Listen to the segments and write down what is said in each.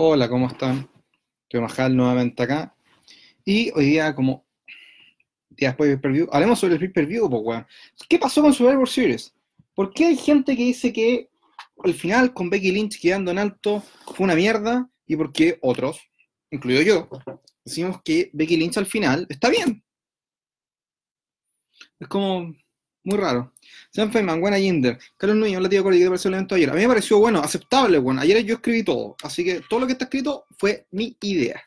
Hola, ¿cómo están? Estoy Majal nuevamente acá. Y hoy día, como día después del pay-per-view, hablemos sobre el pay-per-view, pues, weón. ¿Qué pasó con Survivor Series? ¿Por qué hay gente que dice que al final, con Becky Lynch quedando en alto, fue una mierda? ¿Y por qué otros, incluido yo, decimos que Becky Lynch al final está bien? Es como muy raro. Sean Feynman, buena Jinder. Carlos Núñez, hola tío Cori, ¿qué te pareció el evento ayer? A mí me pareció bueno, aceptable, bueno. Ayer yo escribí todo, así que todo lo que está escrito fue mi idea.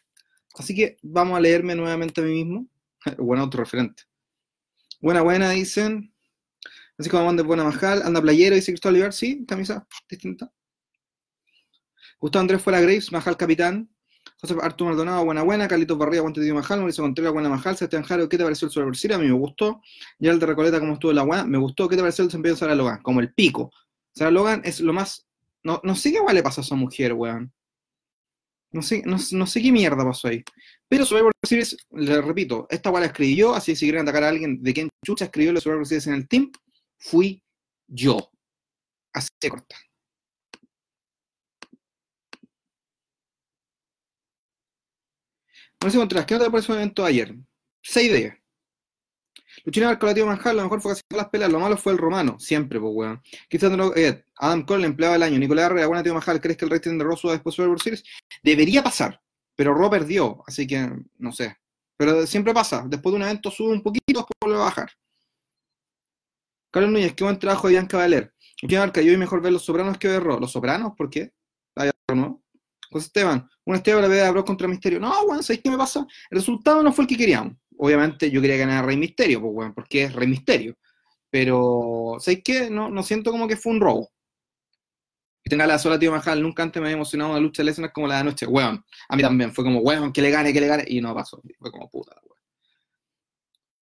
Así que vamos a leerme nuevamente a mí mismo. Buen referente. Buena, buena, dicen. Así como de Buena Majal, anda playero, dice Cristóbal Olivar, sí, camisa distinta. Gustavo Andrés fuera Graves, Majal capitán. José Arturo Maldonado, buena buena, Carlitos Barría, Guante Tío Majal, Mauricio Contreras, buena Majal, Sebastián Jaro, ¿qué te pareció el Series? A mí me gustó. Y el de Recoleta, ¿cómo estuvo la buena? Me gustó. ¿Qué te pareció el desempeño de Sarah Logan? Como el pico. Sarah Logan es lo más. No, no sé qué igual le pasó a esa mujer, weón. No sé, no, sé qué mierda pasó ahí. Pero Survivor Series, le repito, esta weá la escribí yo, así que si quieren atacar a alguien de quien chucha escribió el Survivor Series en el team, fui yo. Así de corta. No sé Contreras, ¿qué no te parece un evento ayer? 6 días. Luchina Barcolativo Manjal, lo mejor fue casi todas las peleas, lo malo fue el romano, siempre, pues weón. Quizás no, eh, Adam Cole, empleado del año, Nicolás Arrea, buena tío Manjal, ¿crees que el rating de Raw suba después de Survivor Series? Debería pasar, pero Raw perdió, así que no sé. Pero siempre pasa, después de un evento sube un poquito, después vuelve a bajar. Carlos Núñez, qué buen trabajo de Bianca Valer. Luchina Barca, yo vi mejor ver Los Sopranos que ver Raw. ¿Los Sopranos? ¿Por qué? ¿Hay algo? José Esteban, un Esteban la pelea de Bros contra Misterio. No, weón, ¿sabéis qué me pasa? El resultado no fue el que queríamos. Obviamente yo quería ganar a Rey Misterio, pues, weón, porque es Rey Misterio. Pero, ¿sabéis qué? No, no siento como que fue un robo. Que tenga la sola tío Majal, nunca antes me había emocionado una lucha de lesiones como la de anoche, weón. A mí también, fue como, weón, que le gane, que le gane, y no pasó. Fue como puta, weón.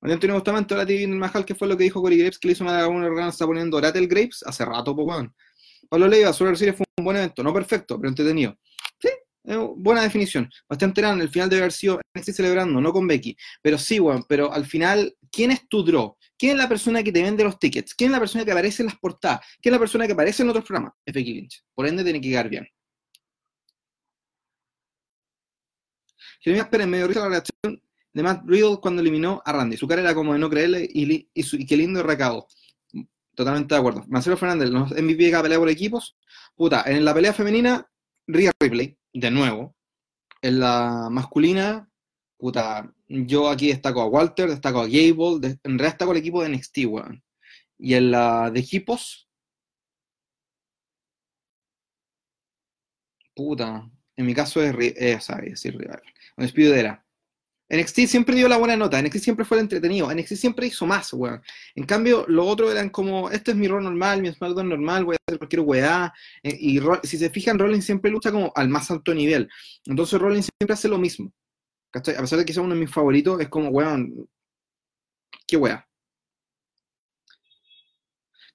Oye, Antonio Bustamante, ahora TV Majal, ¿qué fue lo que dijo Cory Graves? Que le hizo una una está poniendo Ratel Graves hace rato, pues, weón. Pablo Leiva, Super Series fue un buen evento, no perfecto, pero entretenido. Sí, buena definición. Bastante grande, el final debe haber sido estoy celebrando, no con Becky. Pero sí, bueno, pero al final, ¿quién es tu draw? ¿Quién es la persona que te vende los tickets? ¿Quién es la persona que aparece en las portadas? ¿Quién es la persona que aparece en otros programas? Es Becky Lynch. Por ende, tiene que quedar bien. Jeremías Pérez me dio risa la reacción de Matt Riddle cuando eliminó a Randy. Su cara era como de no creerle y, qué lindo recado. Totalmente de acuerdo. Marcelo Fernández, los MVP de cada pelea por equipos. Puta, en la pelea femenina, Rhea Ripley, de nuevo. En la masculina, puta, yo aquí destaco a Walter, destaco a Gable, en realidad destaco el equipo de NXT. Y en la de equipos, puta, en mi caso es, es decir, Rival. despido de era. NXT siempre dio la buena nota, NXT siempre fue el entretenido, NXT siempre hizo más, weón. En cambio, lo otro eran como, este es mi rol normal, mi SmackDown normal, voy a hacer cualquier weá. Eh, y si se fijan, Rollins siempre lucha como al más alto nivel. Entonces Rollins siempre hace lo mismo. A pesar de que sea uno de mis favoritos, es como, weón, qué weá.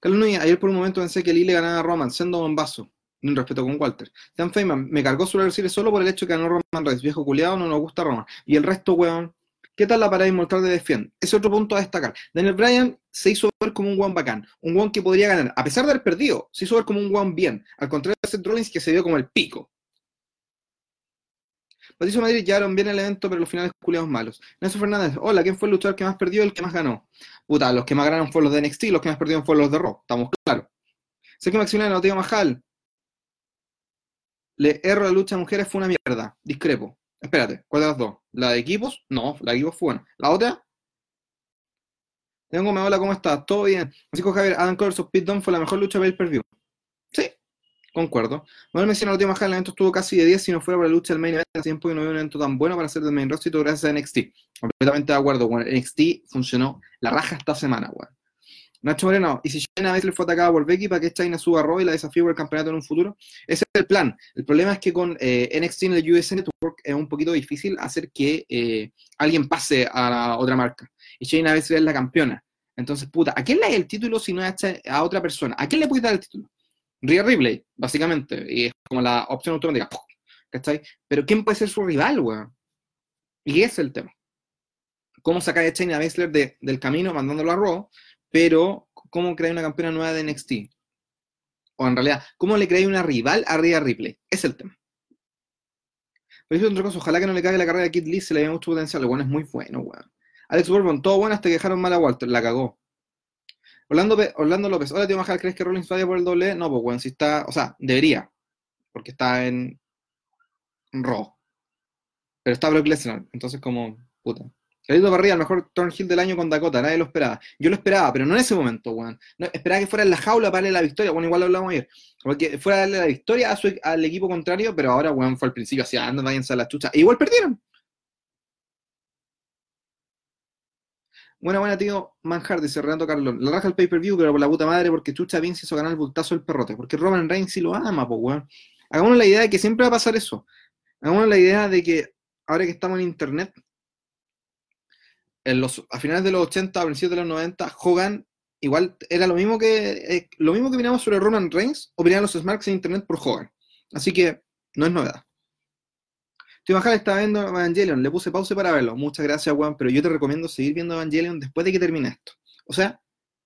Carlos Núñez, ayer por un momento pensé que Lee le ganaba a Roman, siendo bombazo un respeto con Walter. Sean Feynman, me cargó su Series solo por el hecho que ganó Roman Reigns, viejo culiado, no nos gusta Roman. Y el resto, weón, ¿qué tal la parada inmortal de Defiant? Ese otro punto a destacar. Daniel Bryan se hizo ver como un weón bacán, un weón que podría ganar, a pesar de haber perdido, se hizo ver como un weón bien, al contrario de Seth Rollins que se vio como el pico. Patricio Madrid llevaron bien el evento, pero los finales culiados malos. Nelson Fernández, hola, ¿quién fue el luchador que más perdió y el que más ganó? Puta, los que más ganaron fueron los de NXT, los que más perdieron fueron los de Raw, estamos claros. Que Maximiliano no Majal, le erro la lucha de mujeres fue una mierda. Discrepo. Espérate, ¿cuál de las dos? ¿La de equipos? No, la de equipos fue buena. ¿La otra? Tengo, me hola, ¿cómo estás? ¿Todo bien? Francisco Javier, Adam Cole of Pit fue la mejor lucha de per view. Sí, concuerdo. Manuel menciona la última el evento estuvo casi de 10 si no fuera por la lucha del main event hace tiempo que no había un evento tan bueno para hacer del main roster gracias a NXT. Completamente de acuerdo, bueno, NXT funcionó la raja esta semana, weón. Nacho Moreno, ¿y si China a le fue atacada por Becky para que China suba a Raw y la desafíe por el campeonato en un futuro? Ese es el plan. El problema es que con eh, NXT en el US Network es un poquito difícil hacer que eh, alguien pase a otra marca. Y Shayna Baszler es la campeona. Entonces, puta, ¿a quién le da el título si no es a, otra persona? ¿A quién le puede dar el título? Rhea Ripley, básicamente. Y es como la opción automática. ¿Cachai? Pero ¿quién puede ser su rival, weón? Y ese es el tema. ¿Cómo sacar a Shayna Baszler del camino mandándolo a Raw? Pero ¿cómo creáis una campeona nueva de NXT? O en realidad, ¿cómo le creáis una rival a Rhea Ripley? Es el tema. Pero es otra cosa, ojalá que no le caiga la carrera a Kid Lee, se le ve mucho potencial. El bueno es muy bueno, weón. Alex Bourbon, todo bueno hasta que dejaron mal a Walter, la cagó. Orlando, Orlando López, hola tío Majal, ¿crees que Rollins vaya por el doble? No, pues weón, si está, o sea, debería, porque está en, en Raw. Pero está Brock Lesnar, entonces como, puta. Carlito Barriga, el mejor turn heel del año con Dakota, nadie lo esperaba. Yo lo esperaba, pero no en ese momento, weón. No, esperaba que fuera en la jaula para darle la victoria, bueno, igual lo hablamos ayer. Porque fuera a darle la victoria a su, al equipo contrario, pero ahora, weón, fue al principio así, anda, váyanse a la chucha. E igual perdieron. Buena, buena, tío Manhart, dice Renato Carlón. La raja el pay-per-view, pero por la puta madre, porque Chucha Vince hizo ganar el bultazo del perrote. Porque Roman Reigns sí lo ama, pues, weón. Hagamos la idea de que siempre va a pasar eso. Hagamos la idea de que ahora que estamos en internet, a finales de los 80, a principios de los 90, Hogan igual era lo mismo que eh, lo mismo que miramos sobre Roman Reigns, opinaban los Smarks en internet por Hogan. Así que no es novedad. Tío Majal está viendo Evangelion, le puse pausa para verlo. Muchas gracias, Juan, pero yo te recomiendo seguir viendo Evangelion después de que termine esto. O sea,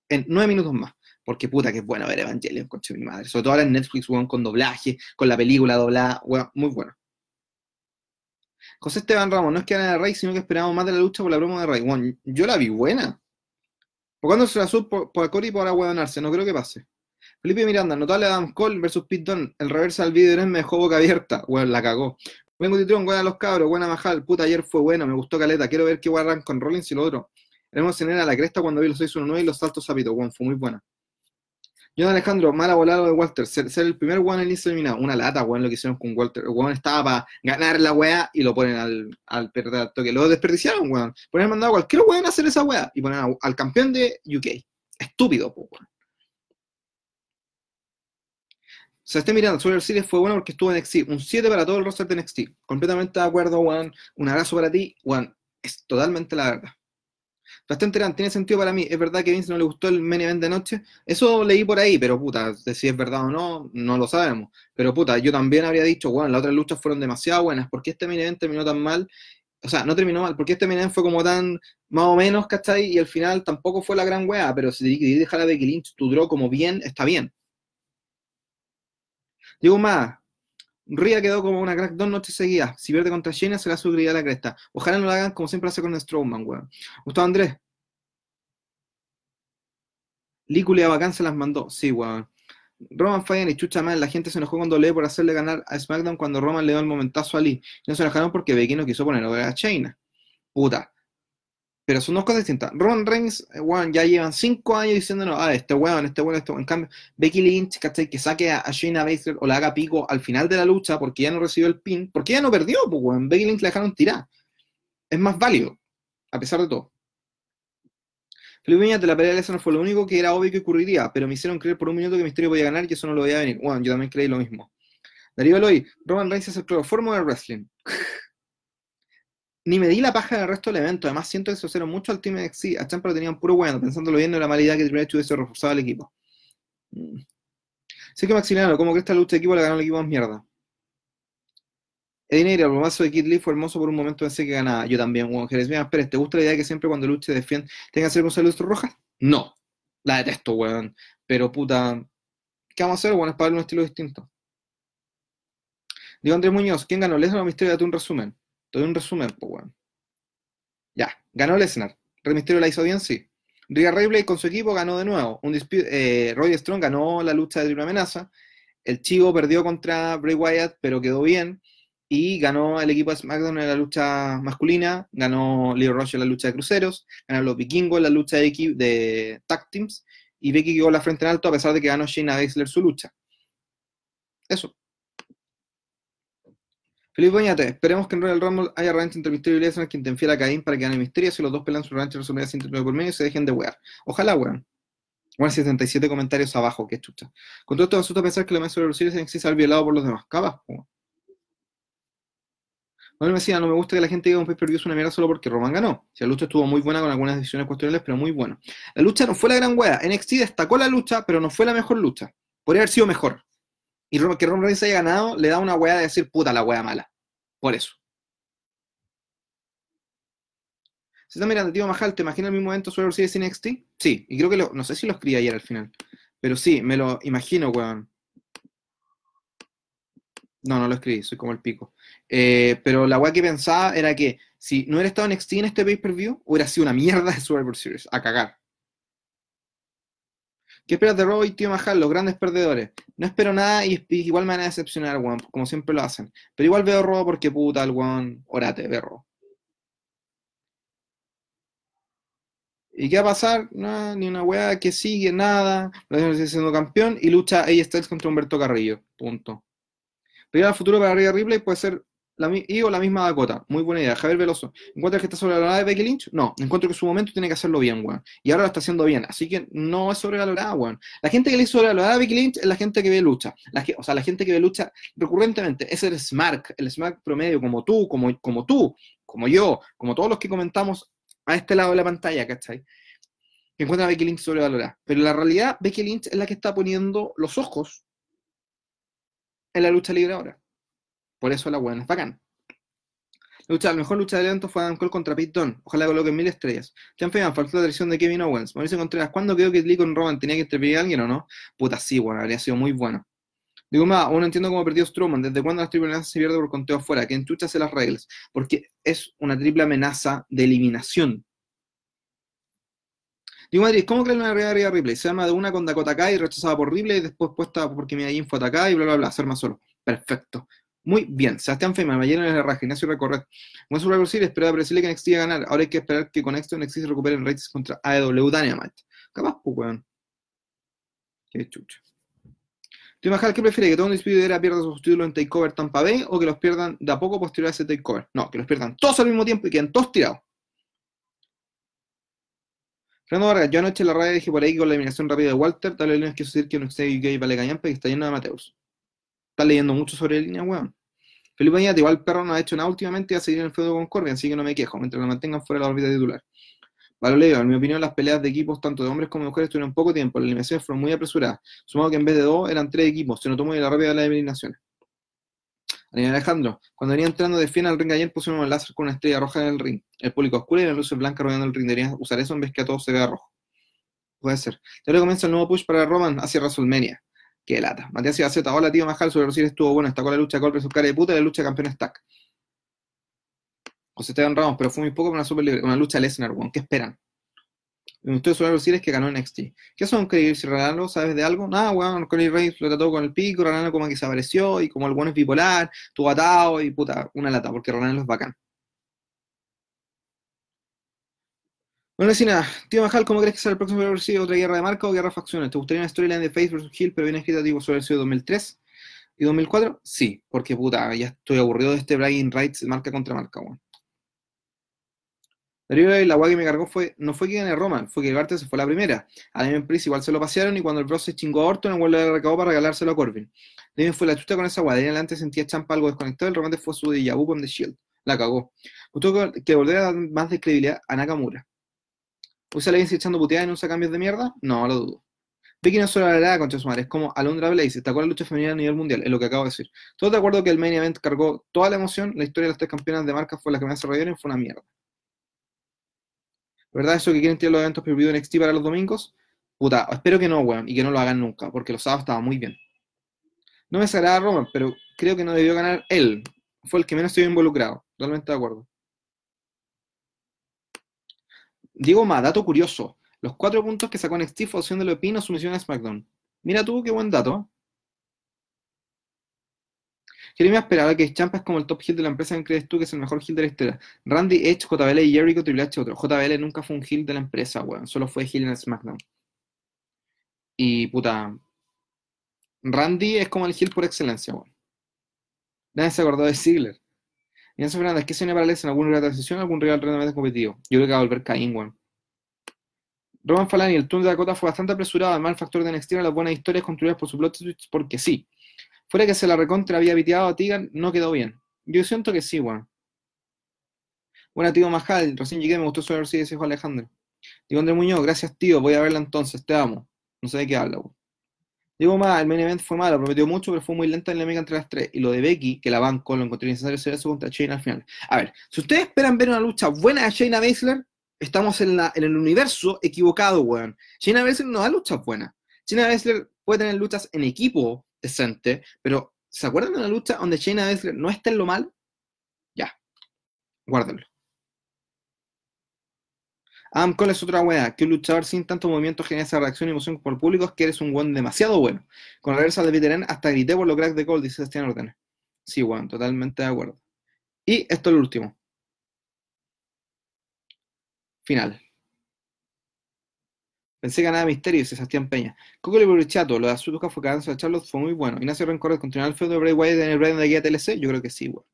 en nueve minutos más. Porque puta que es bueno ver Evangelion, conche mi madre. Sobre todo ahora en Netflix, weón, con doblaje, con la película doblada, muy bueno. José Esteban Ramos, no es que gane de Rey, sino que esperamos más de la lucha por la promo de Rey. Bueno, yo la vi buena. ¿Por cuándo se la sub por, por Cory y por ahueonarse? No creo que pase. Felipe Miranda, notable Adam Cole versus Dunne. El reversa del video me dejó boca abierta. Bueno, la cagó. Vengo Titrón, buena los cabros, buena Majal. Puta, ayer fue bueno, me gustó Caleta. Quiero ver qué guardan con Rollins y lo otro. Hemos tenido a la cresta cuando vi los 619 y los saltos zapitos. Bueno, fue muy buena. John Alejandro, mala volada de Walter, ser, el primer one en eliminado. Una lata, weón, lo que hicieron con Walter. El weón estaba para ganar la weá y lo ponen al, al perder toque. Lo desperdiciaron, weón. Ponen mandado a cualquier weón a hacer esa weá y ponen al campeón de UK. Estúpido, po, weón. Se esté mirando, Survivor Series fue bueno porque estuvo en NXT. Un 7 para todo el roster de NXT. Completamente de acuerdo, weón. Un abrazo para ti, weón. Es totalmente la verdad. Bastante grande, tiene sentido para mí. Es verdad que Vince no le gustó el main event de noche. Eso leí por ahí, pero puta, si es verdad o no, no lo sabemos. Pero puta, yo también habría dicho, bueno, las otras luchas fueron demasiado buenas. ¿Por qué este main event terminó tan mal? O sea, no terminó mal, porque este main event fue como tan más o menos, ¿cachai? Y al final tampoco fue la gran wea, pero si dejar a Becky Lynch tu draw como bien, está bien. Digo más, Ria quedó como una crack dos noches seguidas. Si pierde contra Shayna, será su a la cresta. Ojalá no lo hagan como siempre hace con Strowman, weón. Gustavo Andrés. Lícula bacán se las mandó. Sí, weón. Roman Fire y Chucha Man, la gente se enojó con Dole por hacerle ganar a SmackDown cuando Roman le dio el momentazo a Lee. No se enojaron porque Becky no quiso ponerlo a Shayna. Puta. Pero son dos cosas distintas. Roman Reigns, eh, ya llevan cinco años diciéndonos, ah, este weón, este weón, este weón. En cambio, Becky Lynch, ¿cachai? Que saque a, Shayna Baszler o la haga pico al final de la lucha porque ya no recibió el pin, porque ya no perdió, pues weón. Becky Lynch la dejaron tirar. Es más válido, a pesar de todo. Felipe de la pelea de no fue lo único que era obvio que ocurriría, pero me hicieron creer por un minuto que Misterio podía ganar y eso no lo veía venir. Bueno, yo también creí lo mismo. Darío Eloy, Roman Reigns es el cloroformo del wrestling. ni me di la paja del resto del evento. Además, siento que se asociaron mucho al Team NXT. A Champa lo tenían puro bueno. Pensándolo bien, no era mala idea que Triple H hubiese reforzado el equipo. Mm. Sé que Maximiliano, como que esta lucha de equipo la ganó el equipo más mierda. Eddie el bromazo de Kid Lee fue hermoso por un momento pensé que ganaba. Yo también, Juan Jerez. Mira, ¿te gusta la idea de que siempre cuando luche defiende tenga que ser con salud rojas? No. La detesto, weón. Pero puta. ¿Qué vamos a hacer? Bueno, es para darle un estilo distinto. Digo Andrés Muñoz, ¿quién ganó? Les o Misterio, date un resumen. Te doy un resumen, pues, weón. Ya, ganó Lesnar. Rey Misterio la hizo bien, sí. Rhea Ripley con su equipo ganó de nuevo. Un eh, Roy Strong ganó la lucha de triple amenaza. El Chivo perdió contra Bray Wyatt, pero quedó bien. Y ganó el equipo de SmackDown en la lucha masculina. Ganó Leo Rush en la lucha de cruceros. Ganó los vikingos en la lucha de, de tag teams. Y Becky quedó la frente en alto a pesar de que ganó Shayna Baszler su lucha. Eso. Felipe Boñate, esperemos que en Royal Rumble haya revancha entre Misterio y Lesnar quien te enfiera a Caín para que gane Misterio si los dos pelean su revancha en WrestleMania 109 por medio y se dejen de wear. Ojalá, weón. Bueno, 77 comentarios abajo, qué chucha. Con todo esto me asusta pensar que la mesa de los se ha violado por los demás. Cabas, weón. No me decía, no me gusta que la gente diga un pay-per-view es una mierda solo porque Roman ganó. Si la lucha estuvo muy buena con algunas decisiones cuestionables, pero muy buena. La lucha no fue la gran wea. NXT destacó la lucha, pero no fue la mejor lucha. Podría haber sido mejor. Y que Roman Reigns haya ganado le da una wea de decir puta la wea mala. Por eso. Se está mirando, tío Majal, ¿te imaginas el mismo evento sobre Series NXT? Sí, y creo que lo, no sé si lo escribí ayer al final, pero sí, me lo imagino, weón. No, no lo escribí, soy como el pico. Eh, pero la weá que pensaba era que si no hubiera estado NXT en este pay-per-view, hubiera sido una mierda de Survivor Series, a cagar. ¿Qué esperas de Robo y Tío Mahal, los grandes perdedores? No espero nada y igual me van a decepcionar, weón, como siempre lo hacen. Pero igual veo Robo porque puta, el weón, orate, perro. ¿Y qué va a pasar? Ni una weá que sigue, nada. Lo siendo campeón y lucha ella Styles contra Humberto Carrillo. Punto. Pero al futuro para Rhea Ripley puede ser la, y o la misma Dakota. Muy buena idea. Javier Veloso. ¿Encuentras que está sobrevalorada de Becky Lynch? No. Encuentro que en su momento tiene que hacerlo bien, weón. Y ahora lo está haciendo bien. Así que no es sobrevalorada, weón. La gente que le hizo sobrevalorada a Becky Lynch es la gente que ve lucha. La, o sea, la gente que ve lucha recurrentemente. Es el Smart, el Smart promedio, como tú, como, como tú, como yo, como todos los que comentamos a este lado de la pantalla, ¿cachai? Que a Becky Lynch sobrevalorada. Pero la realidad, Becky Lynch es la que está poniendo los ojos en la lucha libre ahora. Por eso la buena es bacán. La, lucha, la mejor lucha del evento fue Adam Cole contra Pete Dunne. Ojalá coloquen mil estrellas. Sean Feynman, faltó la dirección de Kevin Owens. Mauricio Contreras, ¿cuándo quedó que Lee con Roman tenía que intervenir a alguien o no? Puta, sí, bueno, habría sido muy bueno. Digo más, aún no entiendo cómo perdió Strowman. ¿Desde cuándo las triple amenazas se pierde por conteo afuera? ¿Quién chucha hace las reglas? Porque es una triple amenaza de eliminación. Digo Madrid, ¿cómo creen la realidad de Ripley? Se llama de una con Dakota Kai, rechazada por Ripley, y después puesta porque Medellín fue atacada y bla, bla, bla, hacer más solo. Perfecto. Muy bien. Sebastián Feynman, Ballena en el raja, Ignacio Recorrer. Buen Survivor Series, espera decirle que NXT a ganar. Ahora hay que esperar que con esto NXT se recupere en rates contra AEW Dynamite. Capaz, pues, weón. Qué chucho. ¿Te imaginas qué prefiere? ¿Que todo un era pierda sus títulos en Takeover Tampa Bay o que los pierdan de a poco posterior a ese Takeover? No, que los pierdan todos al mismo tiempo y queden todos tirados. Fernando Vargas, yo anoche en la radio dije por ahí que con la eliminación rápida de Walter, tal vez que decir que no esté UK vale callampa y está lleno de Mateus. Estás leyendo mucho sobre línea, weón. Felipe Añate, igual perro no ha hecho nada últimamente y va a seguir en el feudo con Corbin, así que no me quejo, mientras lo mantengan fuera de la órbita titular. Leo, en mi opinión, las peleas de equipos, tanto de hombres como de mujeres, tuvieron poco tiempo. Las eliminaciones fueron muy apresuradas. Sumado que en vez de dos, eran tres equipos. Se notó muy la rápida de las eliminaciones. Alejandro, cuando venía entrando de fiel al ring ayer, pusieron el láser con una estrella roja en el ring. El público oscuro y las luces blancas rodeando el ring. Deberían usar eso en vez que a todo se vea rojo. Puede ser. Ahora comienza el nuevo push para Roman hacia WrestleMania. Qué lata. Matías Z, hola tío Majal, sobre Rosir estuvo bueno, con la lucha de Colbert, cara de puta y la lucha de campeones stack. José Esteban Ramos, pero fue muy poco para una super libre, una lucha Lesnar, weón. ¿Qué esperan? Que ustedes suelen decir es que ganó en NXT. ¿Qué son Chris Ranalo? ¿Sabes de algo? Nada, weón. Connie Reigns lo trató con el pico, Ranalo como que se apareció y como el bueno es bipolar, tuvo atado y puta, una lata, porque Ranalo es bacán. Bueno, nada, tío Majal, ¿cómo crees que será el próximo sido ¿Otra guerra de marca o guerra de facciones? ¿Te gustaría una storyline de Face vs. Hill, pero bien escrita tipo el sido 2003 y 2004? Sí, porque puta, ya estoy aburrido de este bragging rights marca contra marca, weón. Darío la guay que me cargó fue, no fue que gane Roman, fue que Garte se fue la primera. A Damien igual se lo pasearon y cuando el Bros se chingó a Orton, el vuelve le recabó para regalárselo a Corbin. Damien fue la chuta con esa guay, de adelante sentía champa algo desconectado, el remate fue su de vu con The Shield. La cagó. Gustó que volviera a dar más de credibilidad a Nakamura. ¿Usa la echando puteada no usa cambios de mierda? No, lo dudo. Vicky no solo la concha su madre, es como Alondra Blaze, con la lucha femenina a nivel mundial, es lo que acabo de decir. Todos de acuerdo que el main event cargó toda la emoción, la historia de las tres campeonas de marca fue la que me hace reír y fue una mierda. ¿Verdad eso que quieren tirar los eventos en NXT para los domingos? Puta, espero que no, weón, y que no lo hagan nunca, porque los sábados estaba muy bien. No me desagrada Roman, pero creo que no debió ganar él. Fue el que menos estuvo involucrado. Totalmente de acuerdo. Digo más, dato curioso. Los cuatro puntos que sacó NXT fue opción de lo Pino sumisión a SmackDown. Mira tú, qué buen dato. me esperaba que Champa es como el top heel de la empresa en crees tú que es el mejor heel de la historia. Randy Edge, JBL y Jericho, Triple otro. JBL nunca fue un heel de la empresa, weón. Solo fue heel en SmackDown. Y puta. Randy es como el heel por excelencia, weón. Nadie se acordó de Ziggler. Ignacio Fernández, ¿qué suena para Alex en alguna rival de transición o algún rival realmente competitivo? Yo creo que va a volver Caín, weón. Roman Falani, el turno de Dakota fue bastante apresurado, además el factor de NXT las buenas historias construidas por su plot twist porque sí. Fuera que se la recontra había viteado a Tigan, no quedó bien. Yo siento que sí, weón. Buena, tío Majal. Recién llegué, me gustó su si dijo Alejandro. Digo André Muñoz, gracias, tío. Voy a verla entonces, te amo. No sé de qué habla, weón. Digo más, el main event fue malo, prometió mucho, pero fue muy lenta en la mega entre las tres. Y lo de Becky, que la banco, lo encontré necesario hacer eso contra Shayna al final. A ver, si ustedes esperan ver una lucha buena de Shayna Baszler, estamos en, en el universo equivocado, weón. Shayna Baszler no da luchas buenas. Shayna Baszler puede tener luchas en equipo decente, pero ¿Se acuerdan de la lucha donde Shayna Baszler no está en lo mal? Ya, guárdenlo. Adam Cole es otra weá, que un luchador sin tanto movimiento genera esa reacción y emoción por el público es que eres un weón demasiado bueno. Con la reversa de veterano hasta grité por lo crack de Cole, dice Sebastián Ordenes. Sí, weón, totalmente de acuerdo. Y esto es lo último. Final. Pensé que ganaba Misterio, dice Sebastián Peña. Coco le chato, lo de Azuka fue cansancio de Charlotte fue muy bueno. Ignacio Rencor, ¿continuar el feudo de Bray Wyatt en el brand de guía TLC? Yo creo que sí, weón.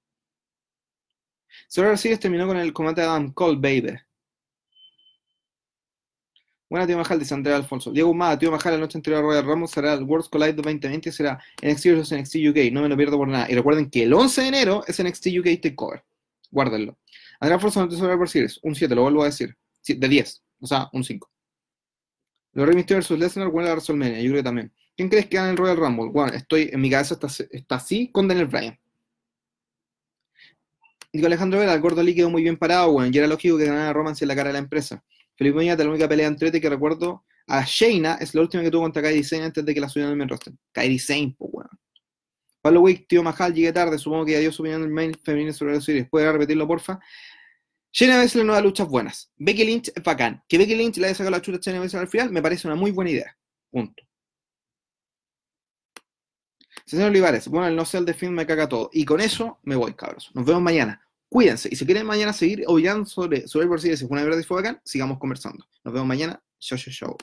Solo García terminó con el combate de Adam Cole, baby. Buena, tío Majal, dice Andrea Alfonso. Diego Humada, tío Majal, la noche anterior a Royal Ramos será el World Collide 2020 será NXT vs NXT UK. No me lo pierdo por nada. Y recuerden que el 11 de enero es NXT UK Takeover. Guárdenlo. Andrea Alfonso, no te sobre por Series. Un 7, lo vuelvo a decir. De 10. O sea, un 5. Los Rey Mysterio vs Lesnar, buena la WrestleMania. Yo creo que también. ¿Quién crees que gana el Royal Rumble? Bueno, estoy, en mi cabeza está, está así con Daniel Bryan. Digo Alejandro Vera, el gordo líquido muy bien parado, bueno, y era lógico que ganara Romance en la cara de la empresa. Felipe Muñoz, la única pelea entrete que recuerdo a Shayna es la última que tuvo contra Kairi Sane antes de que la subieran al main roster. Kairi Sane, pues weón. Pablo Wick, tío Mahal, llegué tarde, supongo que ya dio su opinión del main femenino sobre la serie. ¿Puede repetirlo, porfa? Shayna Baszler no da luchas buenas. Becky Lynch es bacán. Que Becky Lynch le haya sacado la chuta a Shayna Baszler al final me parece una muy buena idea. Punto. Señor Olivares, bueno, el no sé el de film me caga todo. Y con eso me voy, cabros. Nos vemos mañana. Cuídense. Y si quieren mañana seguir opinando sobre, sobre el bolsillo, si una verdad y fue bacán, sigamos conversando. Nos vemos mañana. Chau, chau, chau.